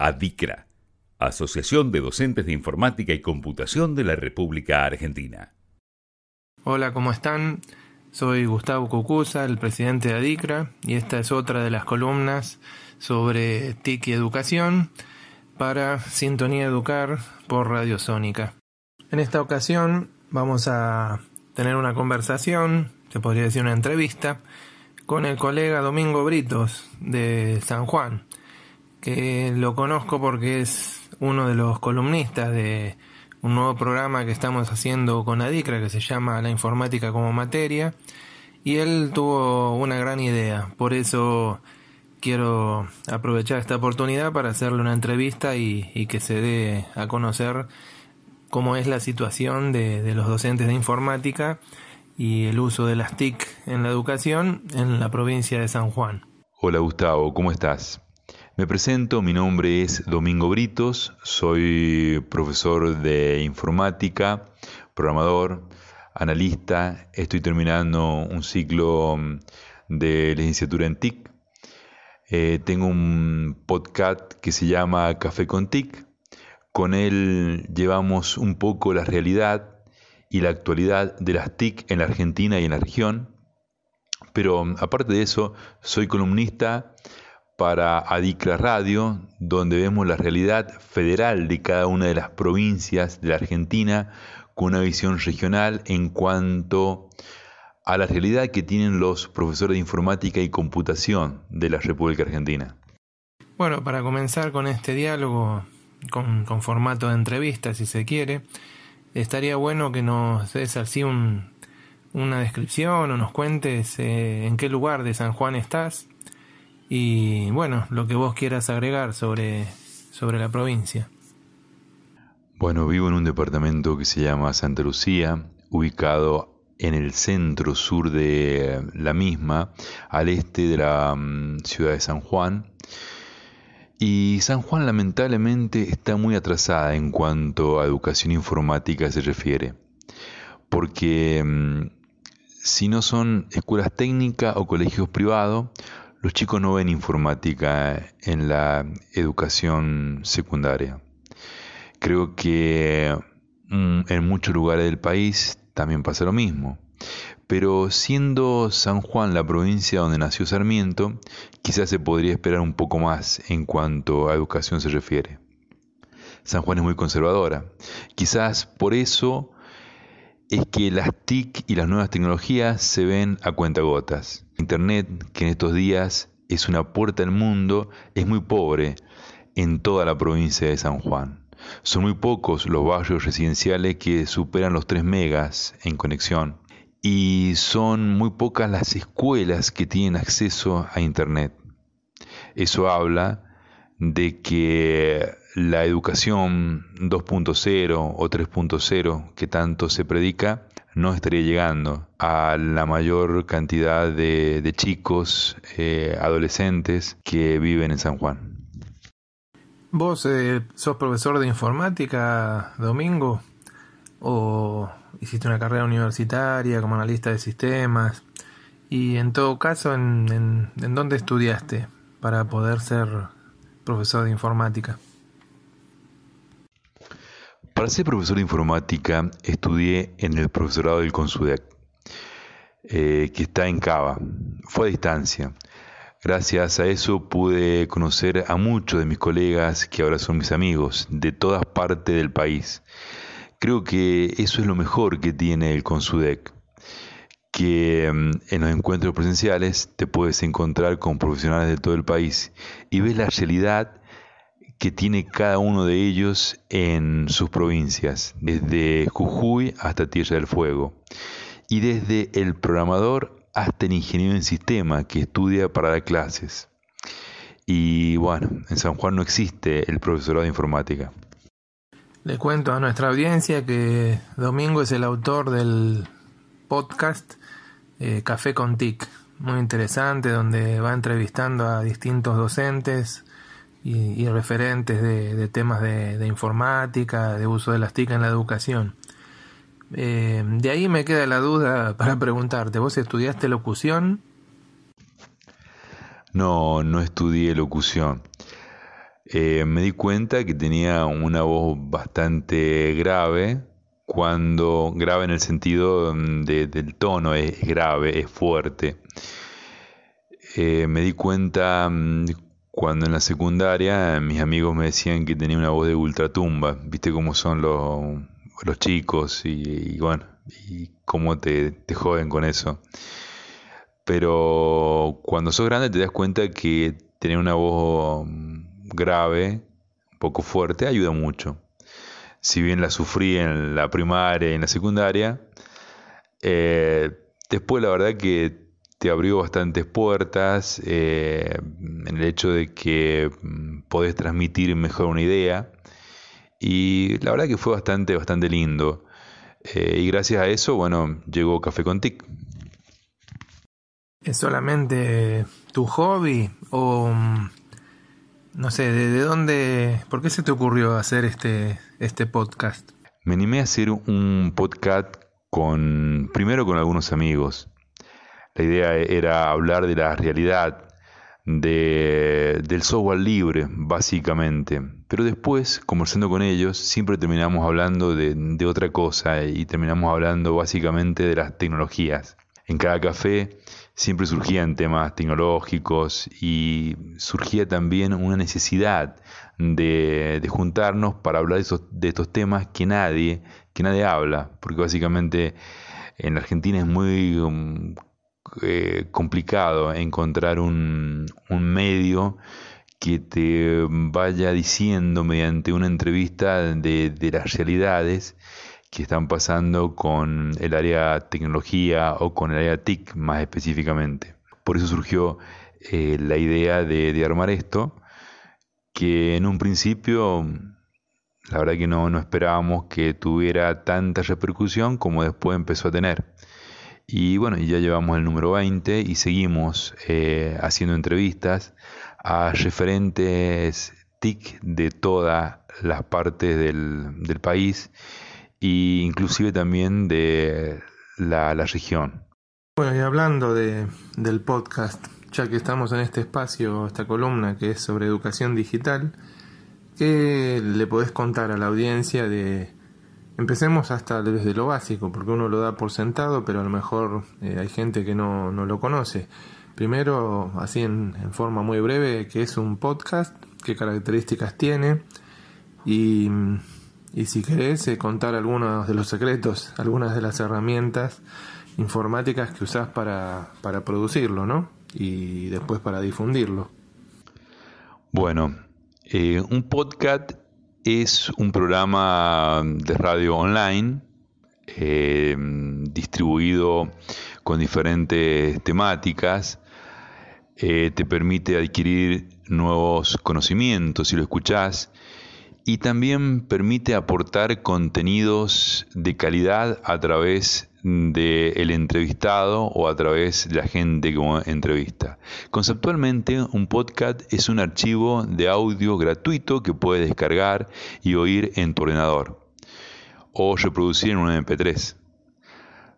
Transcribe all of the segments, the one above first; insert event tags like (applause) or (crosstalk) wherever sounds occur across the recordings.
ADICRA, Asociación de Docentes de Informática y Computación de la República Argentina. Hola, ¿cómo están? Soy Gustavo Cucuza, el presidente de ADICRA, y esta es otra de las columnas sobre TIC y educación para Sintonía Educar por Radio Sónica. En esta ocasión vamos a tener una conversación, se podría decir una entrevista, con el colega Domingo Britos de San Juan, que lo conozco porque es uno de los columnistas de un nuevo programa que estamos haciendo con Adicra que se llama La informática como materia y él tuvo una gran idea, por eso quiero aprovechar esta oportunidad para hacerle una entrevista y, que se dé a conocer cómo es la situación de, de los docentes de informática y el uso de las TIC en la educación en la provincia de San Juan. Hola Gustavo, ¿cómo estás? Me presento, mi nombre es Domingo Britos, soy profesor de informática, programador, analista, estoy terminando un ciclo mm, de licenciatura en TIC. Eh, tengo un podcast que se llama Café con TIC. Con él llevamos un poco la realidad y la actualidad de las TIC en la Argentina y en la región. Pero mm, aparte de eso, soy columnista para Adicra Radio, donde vemos la realidad federal de cada una de las provincias de la Argentina con una visión regional en cuanto a la realidad que tienen los profesores de informática y computación de la República Argentina. Bueno, para comenzar con este diálogo, con, formato de entrevista, si se quiere, estaría bueno que nos des así una descripción o nos cuentes eh, en qué lugar de San Juan estás y bueno, lo que vos quieras agregar sobre, sobre la provincia. Bueno, vivo en un departamento que se llama Santa Lucía, ubicado en el centro sur de la misma, al este de la mm, ciudad de San Juan. Y San Juan lamentablemente está muy atrasada en cuanto a educación informática se refiere, porque mm, si no son escuelas técnicas o colegios privados, los chicos no ven informática en la educación secundaria. Creo que mm, en muchos lugares del país también pasa lo mismo. Pero siendo San Juan la provincia donde nació Sarmiento, quizás se podría esperar un poco más en cuanto a educación se refiere. San Juan es muy conservadora. Quizás por eso es que las TIC y las nuevas tecnologías se ven a cuentagotas. Internet, que en estos días es una puerta al mundo, es muy pobre en toda la provincia de San Juan. Son muy pocos los barrios residenciales que superan los 3 megas en conexión y son muy pocas las escuelas que tienen acceso a Internet. Eso habla de que la educación 2.0 o 3.0 que tanto se predica no estaría llegando a la mayor cantidad de, chicos, eh, adolescentes que viven en San Juan. ¿Vos eh, sos profesor de informática, Domingo? ¿O hiciste una carrera universitaria como analista de sistemas? Y en todo caso, ¿en, en dónde estudiaste para poder ser profesor de informática? Para ser profesor de informática estudié en el profesorado del Consudec, eh, que está en Cava. Fue a distancia. Gracias a eso pude conocer a muchos de mis colegas que ahora son mis amigos de todas partes del país. Creo que eso es lo mejor que tiene el Consudec, que mm, en los encuentros presenciales te puedes encontrar con profesionales de todo el país y ves la realidad que tiene cada uno de ellos en sus provincias, desde Jujuy hasta Tierra del Fuego, y desde el programador hasta el ingeniero en sistema que estudia para dar clases. Y bueno, en San Juan no existe el profesorado de informática. Le cuento a nuestra audiencia que Domingo es el autor del podcast eh, Café con TIC, muy interesante, donde va entrevistando a distintos docentes, y, referentes de, temas de, informática, de uso de las TIC en la educación. Eh, de ahí me queda la duda (laughs) para preguntarte, ¿vos estudiaste locución? No, no estudié locución. eh, me di cuenta que tenía una voz bastante grave, cuando grave en el sentido del tono, es grave, es fuerte. Eh, me di cuenta mm, cuando en la secundaria mis amigos me decían que tenía una voz de ultratumba, viste cómo son los, los chicos y, bueno, y cómo te, te joden con eso. Pero cuando sos grande te das cuenta que tener una voz mm, grave, un poco fuerte, ayuda mucho. Si bien la sufrí en la primaria y en la secundaria, eh, después la verdad que te abrió bastantes puertas eh, en el hecho de que mm, podés transmitir mejor una idea y la verdad que fue bastante, bastante lindo. Eh, y gracias a eso, bueno, llegó Café con Tic. ¿Es solamente tu hobby o mm, no sé, ¿de, dónde, por qué se te ocurrió hacer este, este podcast? Me animé a hacer un podcast con, primero con algunos amigos. La idea era hablar de la realidad de, del software libre, básicamente. Pero después, conversando con ellos, siempre terminamos hablando de, otra cosa y terminamos hablando básicamente de las tecnologías. En cada café siempre surgían temas tecnológicos y surgía también una necesidad de, juntarnos para hablar de, de, estos temas que nadie, que nadie habla, porque básicamente en Argentina es muy eh, complicado encontrar un, un medio que te vaya diciendo mediante una entrevista de, de las realidades que están pasando con el área tecnología o con el área TIC más específicamente. Por eso surgió eh, la idea de, armar esto, que en un principio la verdad que no, no esperábamos que tuviera tanta repercusión como después empezó a tener. Y bueno, ya llevamos el número 20 y seguimos eh, haciendo entrevistas a referentes TIC de todas las partes del, del país y inclusive también de la, región. Bueno, y hablando de, del podcast, ya que estamos en este espacio, esta columna que es sobre educación digital, ¿qué le podés contar a la audiencia de... Empecemos hasta desde lo básico, porque uno lo da por sentado, pero a lo mejor eh, hay gente que no, no, lo conoce. Primero, así en, forma muy breve, ¿qué es un podcast? ¿Qué características tiene? Y y si querés eh, contar algunos de los secretos, algunas de las herramientas informáticas que usás para, para producirlo, ¿no? Y después para difundirlo. Bueno, eh, un podcast es un programa de radio online eh, distribuido con diferentes temáticas. te permite adquirir nuevos conocimientos si lo escuchás y también permite aportar contenidos de calidad a través del entrevistado o a través de la gente que entrevista. Conceptualmente, un podcast es un archivo de audio gratuito que puedes descargar y oír en tu ordenador o reproducir en un MP3.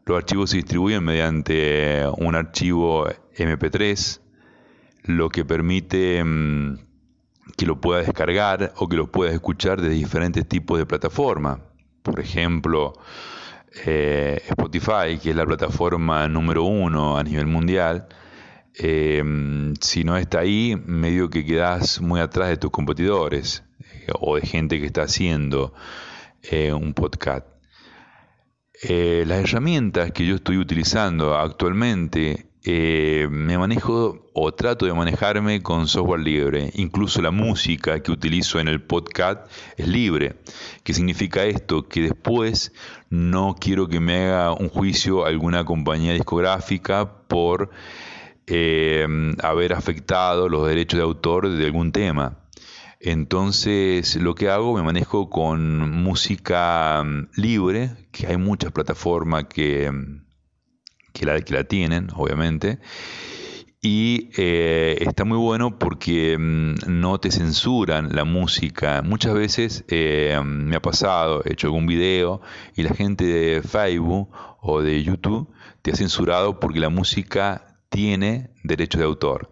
Los archivos se distribuyen mediante un archivo MP3, lo que permite mm, que lo puedas descargar o que lo puedas escuchar de diferentes tipos de plataformas. Por ejemplo, eh, Spotify, que es la plataforma número uno a nivel mundial, eh, si no está ahí, medio que quedas muy atrás de tus competidores eh, o de gente que está haciendo un podcast. las herramientas que yo estoy utilizando actualmente eh, me manejo o trato de manejarme con software libre. Incluso la música que utilizo en el podcast es libre. ¿Qué significa esto? Que después no quiero que me haga un juicio alguna compañía discográfica por eh, haber afectado los derechos de autor de algún tema. Entonces lo que hago, me manejo con música mm, libre, que hay muchas plataformas que que la, que la tienen, obviamente. Y eh, está muy bueno porque mm, no te censuran la música. Muchas veces eh, me ha pasado, he hecho algún video y la gente de Facebook o de YouTube te ha censurado porque la música tiene derecho de autor.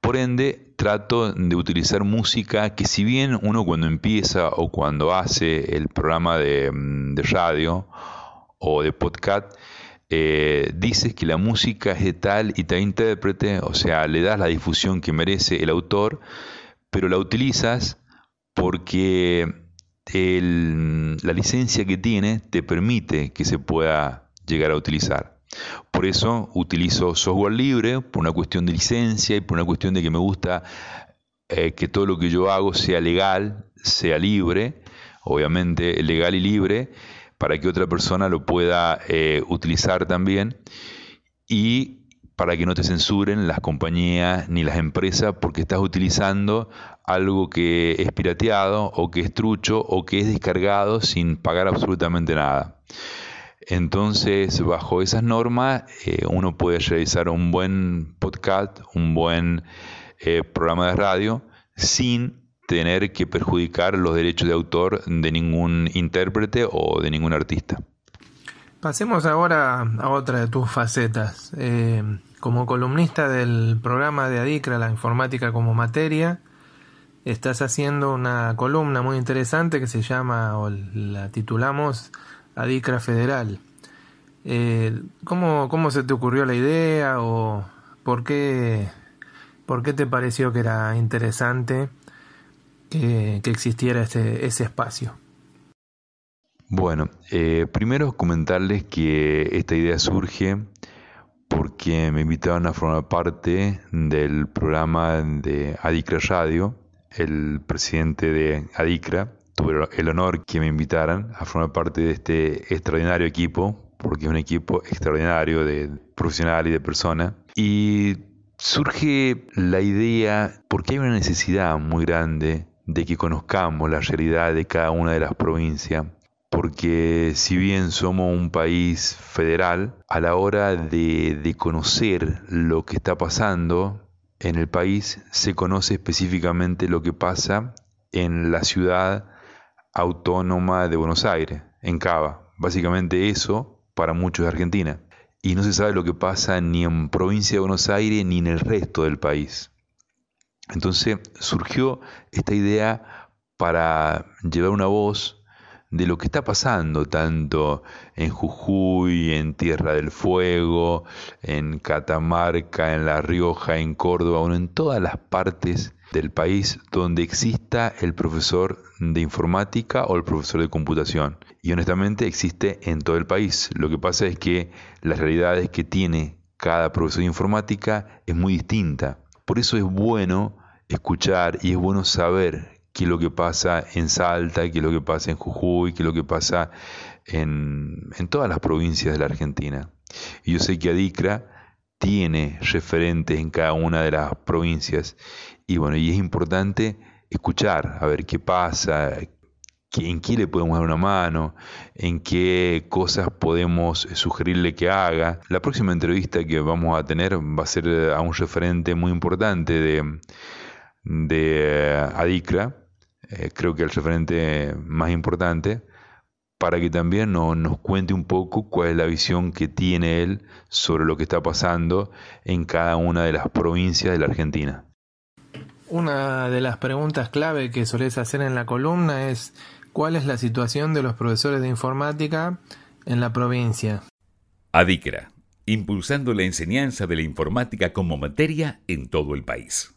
Por ende, trato de utilizar música que si bien uno cuando empieza o cuando hace el programa de, mm, radio o de podcast, eh, dices que la música es de tal y tal intérprete, o sea, le das la difusión que merece el autor, pero la utilizas porque la licencia que tiene te permite que se pueda llegar a utilizar. Por eso utilizo software libre, por una cuestión de licencia y por una cuestión de que me gusta eh, que todo lo que yo hago sea legal, sea libre, obviamente legal y libre, para que otra persona lo pueda eh, utilizar también y para que no te censuren las compañías ni las empresas porque estás utilizando algo que es pirateado o que es trucho o que es descargado sin pagar absolutamente nada. Entonces, bajo esas normas, eh, uno puede realizar un buen podcast, un buen eh, programa de radio, sin tener que perjudicar los derechos de autor de ningún intérprete o de ningún artista. Pasemos ahora a otra de tus facetas. Eh, como columnista del programa de Adicra, la informática como materia, estás haciendo una columna muy interesante que se llama, o la titulamos, Adicra Federal. Eh, ¿cómo, ¿Cómo se te ocurrió la idea o por qué, por qué te pareció que era interesante que, existiera ese, ese espacio? Bueno, eh, primero comentarles que esta idea surge porque me invitaron a formar parte del programa de Adicra Radio. El presidente de Adicra tuve el honor que me invitaran a formar parte de este extraordinario equipo, porque es un equipo extraordinario de profesional y de persona. Y surge la idea, porque hay una necesidad muy grande de que conozcamos la realidad de cada una de las provincias, porque si bien somos un país federal, a la hora de, de conocer lo que está pasando en el país, se conoce específicamente lo que pasa en la ciudad autónoma de Buenos Aires, en Cava. Básicamente eso para muchos de Argentina. Y no se sabe lo que pasa ni en provincia de Buenos Aires ni en el resto del país. Entonces surgió esta idea para llevar una voz de lo que está pasando tanto en Jujuy, en Tierra del Fuego, en Catamarca, en La Rioja, en Córdoba, bueno, en todas las partes del país donde exista el profesor de informática o el profesor de computación. Y honestamente existe en todo el país. Lo que pasa es que las realidades que tiene cada profesor de informática es muy distinta. Por eso es bueno escuchar y es bueno saber qué es lo que pasa en Salta, qué es lo que pasa en Jujuy, qué es lo que pasa en, todas las provincias de la Argentina. Y yo sé que Adicra tiene referentes en cada una de las provincias y bueno, y es importante escuchar, a ver qué pasa, en qué le podemos dar una mano, en qué cosas podemos sugerirle que haga. La próxima entrevista que vamos a tener va a ser a un referente muy importante de, de Adicra, eh, creo que el referente más importante, para que también nos cuente un poco cuál es la visión que tiene él sobre lo que está pasando en cada una de las provincias de la Argentina. Una de las preguntas clave que solés hacer en la columna es ¿cuál es la situación de los profesores de informática en la provincia? Adicra, impulsando la enseñanza de la informática como materia en todo el país.